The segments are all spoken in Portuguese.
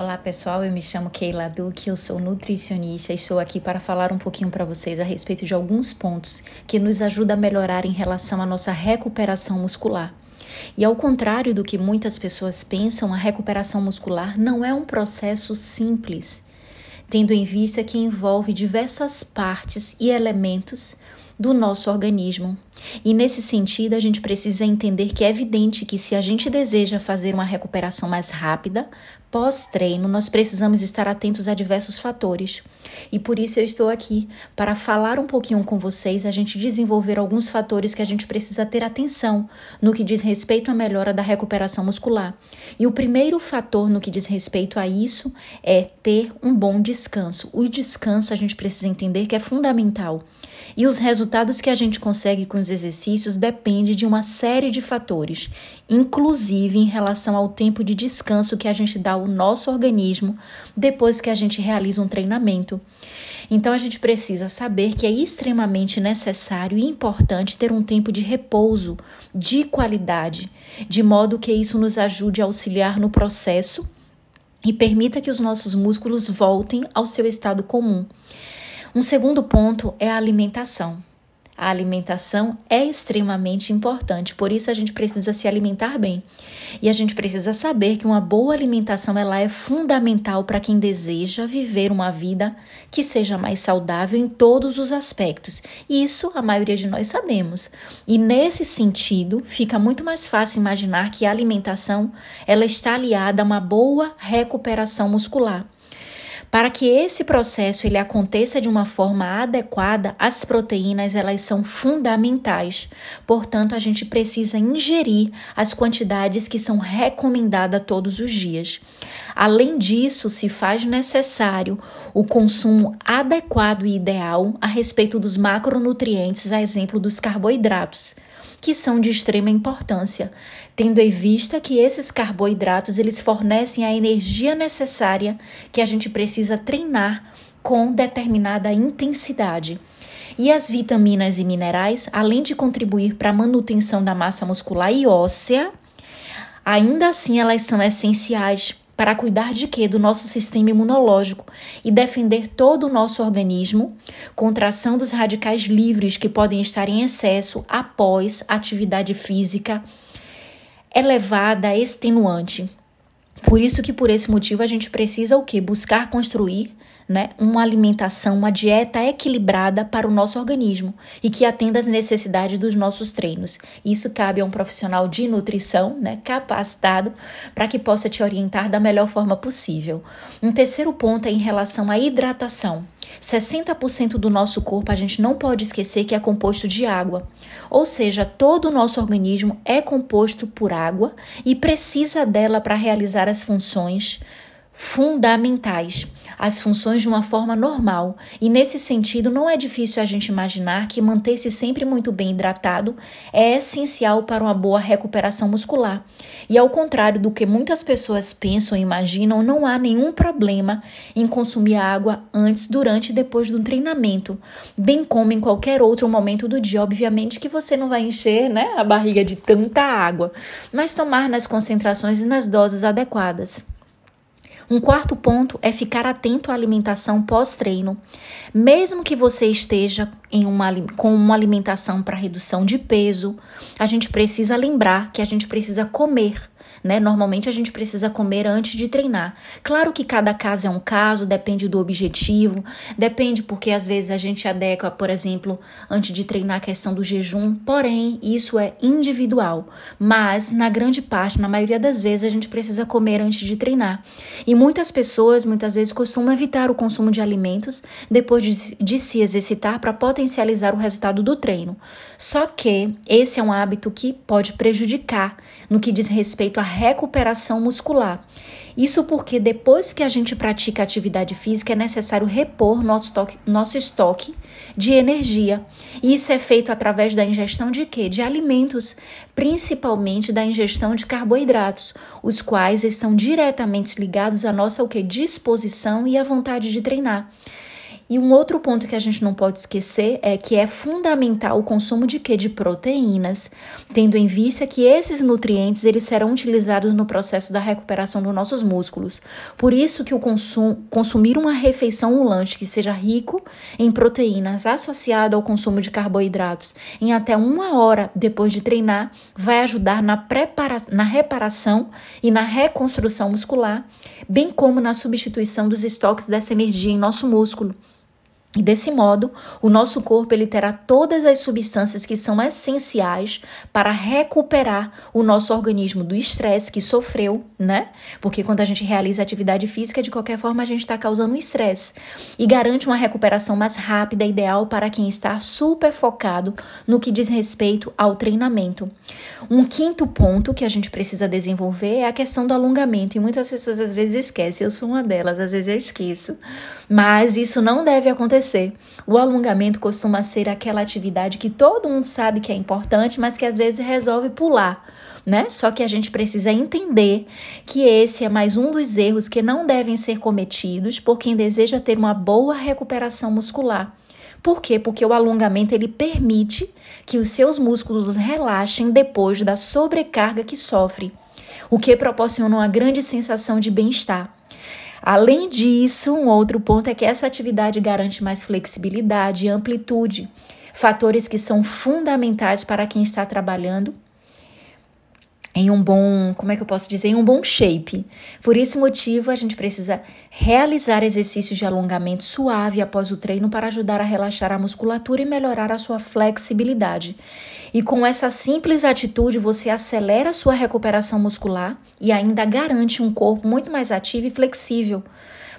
Olá pessoal, eu me chamo Keila Duque, eu sou nutricionista e estou aqui para falar um pouquinho para vocês a respeito de alguns pontos que nos ajudam a melhorar em relação à nossa recuperação muscular. E ao contrário do que muitas pessoas pensam, a recuperação muscular não é um processo simples, tendo em vista que envolve diversas partes e elementos do nosso organismo. E nesse sentido, a gente precisa entender que é evidente que se a gente deseja fazer uma recuperação mais rápida, pós-treino, nós precisamos estar atentos a diversos fatores. E por isso eu estou aqui para falar um pouquinho com vocês, a gente desenvolver alguns fatores que a gente precisa ter atenção no que diz respeito à melhora da recuperação muscular. E o primeiro fator no que diz respeito a isso é ter um bom descanso. O descanso a gente precisa entender que é fundamental. E os resultados que a gente consegue com os exercícios depende de uma série de fatores, inclusive em relação ao tempo de descanso que a gente dá ao nosso organismo depois que a gente realiza um treinamento. Então a gente precisa saber que é extremamente necessário e importante ter um tempo de repouso de qualidade, de modo que isso nos ajude a auxiliar no processo e permita que os nossos músculos voltem ao seu estado comum. Um segundo ponto é a alimentação. A alimentação é extremamente importante, por isso a gente precisa se alimentar bem. E a gente precisa saber que uma boa alimentação ela é fundamental para quem deseja viver uma vida que seja mais saudável em todos os aspectos. Isso a maioria de nós sabemos. E nesse sentido, fica muito mais fácil imaginar que a alimentação ela está aliada a uma boa recuperação muscular. Para que esse processo ele aconteça de uma forma adequada, as proteínas elas são fundamentais. Portanto, a gente precisa ingerir as quantidades que são recomendadas todos os dias. Além disso, se faz necessário o consumo adequado e ideal a respeito dos macronutrientes, a exemplo dos carboidratos que são de extrema importância, tendo em vista que esses carboidratos eles fornecem a energia necessária que a gente precisa treinar com determinada intensidade. E as vitaminas e minerais, além de contribuir para a manutenção da massa muscular e óssea, ainda assim elas são essenciais para cuidar de quê? Do nosso sistema imunológico e defender todo o nosso organismo contra a ação dos radicais livres que podem estar em excesso após atividade física elevada, extenuante. Por isso que por esse motivo a gente precisa o quê? Buscar construir né, uma alimentação, uma dieta equilibrada para o nosso organismo e que atenda às necessidades dos nossos treinos. Isso cabe a um profissional de nutrição, né, capacitado para que possa te orientar da melhor forma possível. Um terceiro ponto é em relação à hidratação. 60% do nosso corpo a gente não pode esquecer que é composto de água. Ou seja, todo o nosso organismo é composto por água e precisa dela para realizar as funções fundamentais as funções de uma forma normal. E nesse sentido, não é difícil a gente imaginar que manter-se sempre muito bem hidratado é essencial para uma boa recuperação muscular. E ao contrário do que muitas pessoas pensam e imaginam, não há nenhum problema em consumir água antes, durante e depois do treinamento, bem como em qualquer outro momento do dia. Obviamente que você não vai encher né, a barriga de tanta água, mas tomar nas concentrações e nas doses adequadas. Um quarto ponto é ficar atento à alimentação pós-treino. Mesmo que você esteja em uma, com uma alimentação para redução de peso, a gente precisa lembrar que a gente precisa comer né? Normalmente a gente precisa comer antes de treinar. Claro que cada caso é um caso, depende do objetivo, depende porque às vezes a gente adequa, por exemplo, antes de treinar a questão do jejum, porém, isso é individual. Mas, na grande parte, na maioria das vezes, a gente precisa comer antes de treinar. E muitas pessoas, muitas vezes, costumam evitar o consumo de alimentos depois de, de se exercitar para potencializar o resultado do treino. Só que esse é um hábito que pode prejudicar no que diz respeito à recuperação muscular. Isso porque depois que a gente pratica atividade física é necessário repor nosso estoque, nosso estoque de energia. E isso é feito através da ingestão de quê? De alimentos, principalmente da ingestão de carboidratos, os quais estão diretamente ligados à nossa o disposição e à vontade de treinar. E um outro ponto que a gente não pode esquecer é que é fundamental o consumo de quê? De proteínas, tendo em vista que esses nutrientes eles serão utilizados no processo da recuperação dos nossos músculos. Por isso que o consum, consumir uma refeição, um lanche que seja rico em proteínas associado ao consumo de carboidratos em até uma hora depois de treinar vai ajudar na, prepara na reparação e na reconstrução muscular, bem como na substituição dos estoques dessa energia em nosso músculo. E desse modo, o nosso corpo ele terá todas as substâncias que são essenciais para recuperar o nosso organismo do estresse que sofreu, né? Porque quando a gente realiza atividade física, de qualquer forma, a gente está causando um estresse. E garante uma recuperação mais rápida, ideal para quem está super focado no que diz respeito ao treinamento. Um quinto ponto que a gente precisa desenvolver é a questão do alongamento. E muitas pessoas às vezes esquecem, eu sou uma delas, às vezes eu esqueço. Mas isso não deve acontecer. O alongamento costuma ser aquela atividade que todo mundo sabe que é importante, mas que às vezes resolve pular. Né? Só que a gente precisa entender que esse é mais um dos erros que não devem ser cometidos por quem deseja ter uma boa recuperação muscular. Por quê? Porque o alongamento ele permite que os seus músculos relaxem depois da sobrecarga que sofre, o que proporciona uma grande sensação de bem-estar. Além disso, um outro ponto é que essa atividade garante mais flexibilidade e amplitude, fatores que são fundamentais para quem está trabalhando em um bom, como é que eu posso dizer, em um bom shape. Por esse motivo, a gente precisa realizar exercícios de alongamento suave após o treino para ajudar a relaxar a musculatura e melhorar a sua flexibilidade. E com essa simples atitude, você acelera a sua recuperação muscular e ainda garante um corpo muito mais ativo e flexível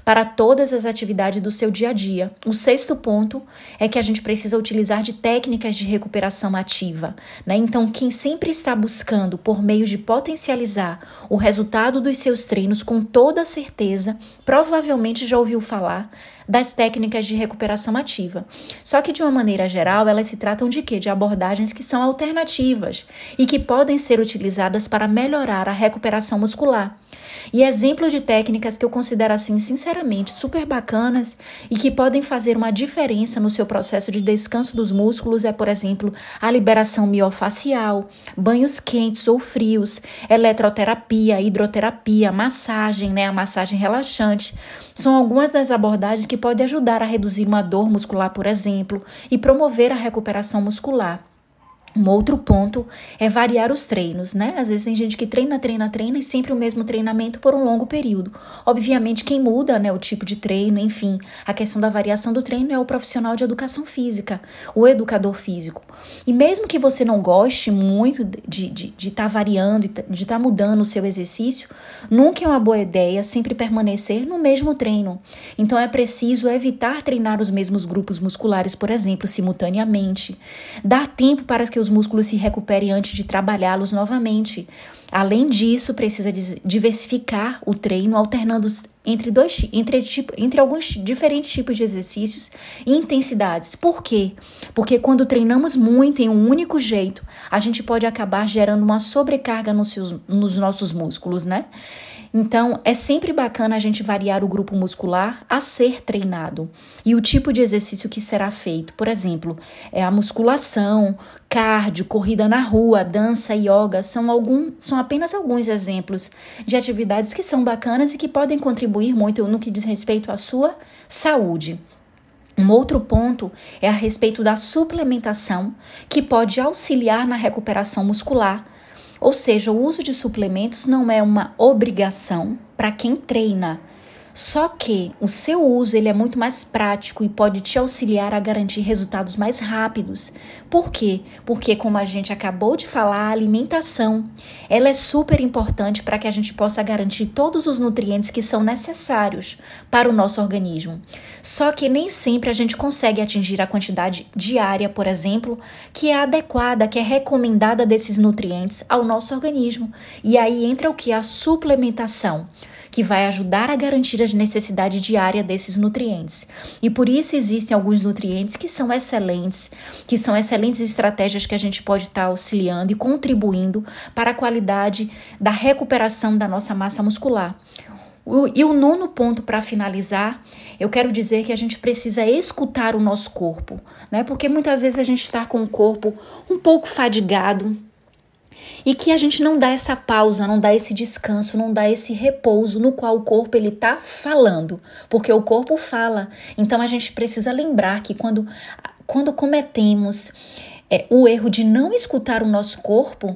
para todas as atividades do seu dia a dia. O sexto ponto é que a gente precisa utilizar de técnicas de recuperação ativa. Né? Então, quem sempre está buscando por meio de potencializar o resultado dos seus treinos, com toda certeza, provavelmente já ouviu falar das técnicas de recuperação ativa. Só que de uma maneira geral, elas se tratam de quê? De abordagens que são alternativas e que podem ser utilizadas para melhorar a recuperação muscular. E exemplos de técnicas que eu considero assim, sinceramente, super bacanas e que podem fazer uma diferença no seu processo de descanso dos músculos é, por exemplo, a liberação miofacial, banhos quentes ou frios, eletroterapia, hidroterapia, massagem, né, a massagem relaxante. São algumas das abordagens que podem ajudar a reduzir uma dor muscular, por exemplo, e promover a recuperação muscular. Um outro ponto é variar os treinos, né? Às vezes tem gente que treina, treina, treina e sempre o mesmo treinamento por um longo período. Obviamente, quem muda, né, o tipo de treino, enfim, a questão da variação do treino é o profissional de educação física, o educador físico. E mesmo que você não goste muito de estar de, de tá variando, de estar tá mudando o seu exercício, nunca é uma boa ideia sempre permanecer no mesmo treino. Então é preciso evitar treinar os mesmos grupos musculares, por exemplo, simultaneamente. Dar tempo para que os músculos se recuperem antes de trabalhá-los novamente. Além disso, precisa diversificar o treino, alternando entre, dois, entre, tipo, entre alguns diferentes tipos de exercícios e intensidades. Por quê? Porque quando treinamos muito em um único jeito, a gente pode acabar gerando uma sobrecarga nos, seus, nos nossos músculos, né? Então, é sempre bacana a gente variar o grupo muscular a ser treinado e o tipo de exercício que será feito. Por exemplo, é a musculação, cardio, corrida na rua, dança, yoga são, algum, são apenas alguns exemplos de atividades que são bacanas e que podem contribuir muito no que diz respeito à sua saúde. Um outro ponto é a respeito da suplementação, que pode auxiliar na recuperação muscular ou seja, o uso de suplementos não é uma obrigação para quem treina, só que o seu uso ele é muito mais prático e pode te auxiliar a garantir resultados mais rápidos. Por quê? Porque como a gente acabou de falar, a alimentação, ela é super importante para que a gente possa garantir todos os nutrientes que são necessários para o nosso organismo. Só que nem sempre a gente consegue atingir a quantidade diária, por exemplo, que é adequada, que é recomendada desses nutrientes ao nosso organismo. E aí entra o que a suplementação que vai ajudar a garantir as necessidades diárias desses nutrientes. E por isso existem alguns nutrientes que são excelentes, que são excelentes estratégias que a gente pode estar auxiliando e contribuindo para a qualidade da recuperação da nossa massa muscular. E o nono ponto para finalizar, eu quero dizer que a gente precisa escutar o nosso corpo, né? Porque muitas vezes a gente está com o corpo um pouco fadigado, e que a gente não dá essa pausa, não dá esse descanso, não dá esse repouso no qual o corpo ele tá falando, porque o corpo fala. Então a gente precisa lembrar que quando quando cometemos é, o erro de não escutar o nosso corpo,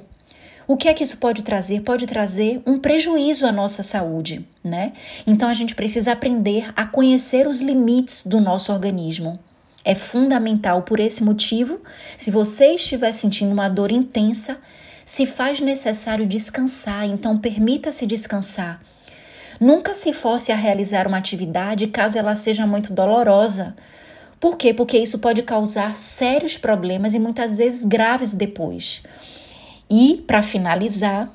o que é que isso pode trazer? Pode trazer um prejuízo à nossa saúde, né? Então a gente precisa aprender a conhecer os limites do nosso organismo. É fundamental por esse motivo, se você estiver sentindo uma dor intensa, se faz necessário descansar, então permita-se descansar. Nunca se force a realizar uma atividade caso ela seja muito dolorosa. Por quê? Porque isso pode causar sérios problemas e muitas vezes graves depois. E, para finalizar,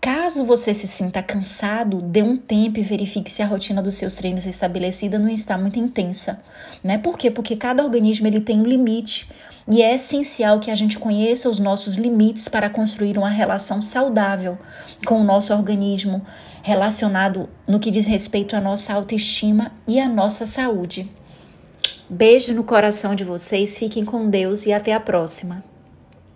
Caso você se sinta cansado, dê um tempo e verifique se a rotina dos seus treinos estabelecida não está muito intensa, né? Por quê? Porque cada organismo ele tem um limite e é essencial que a gente conheça os nossos limites para construir uma relação saudável com o nosso organismo, relacionado no que diz respeito à nossa autoestima e à nossa saúde. Beijo no coração de vocês, fiquem com Deus e até a próxima.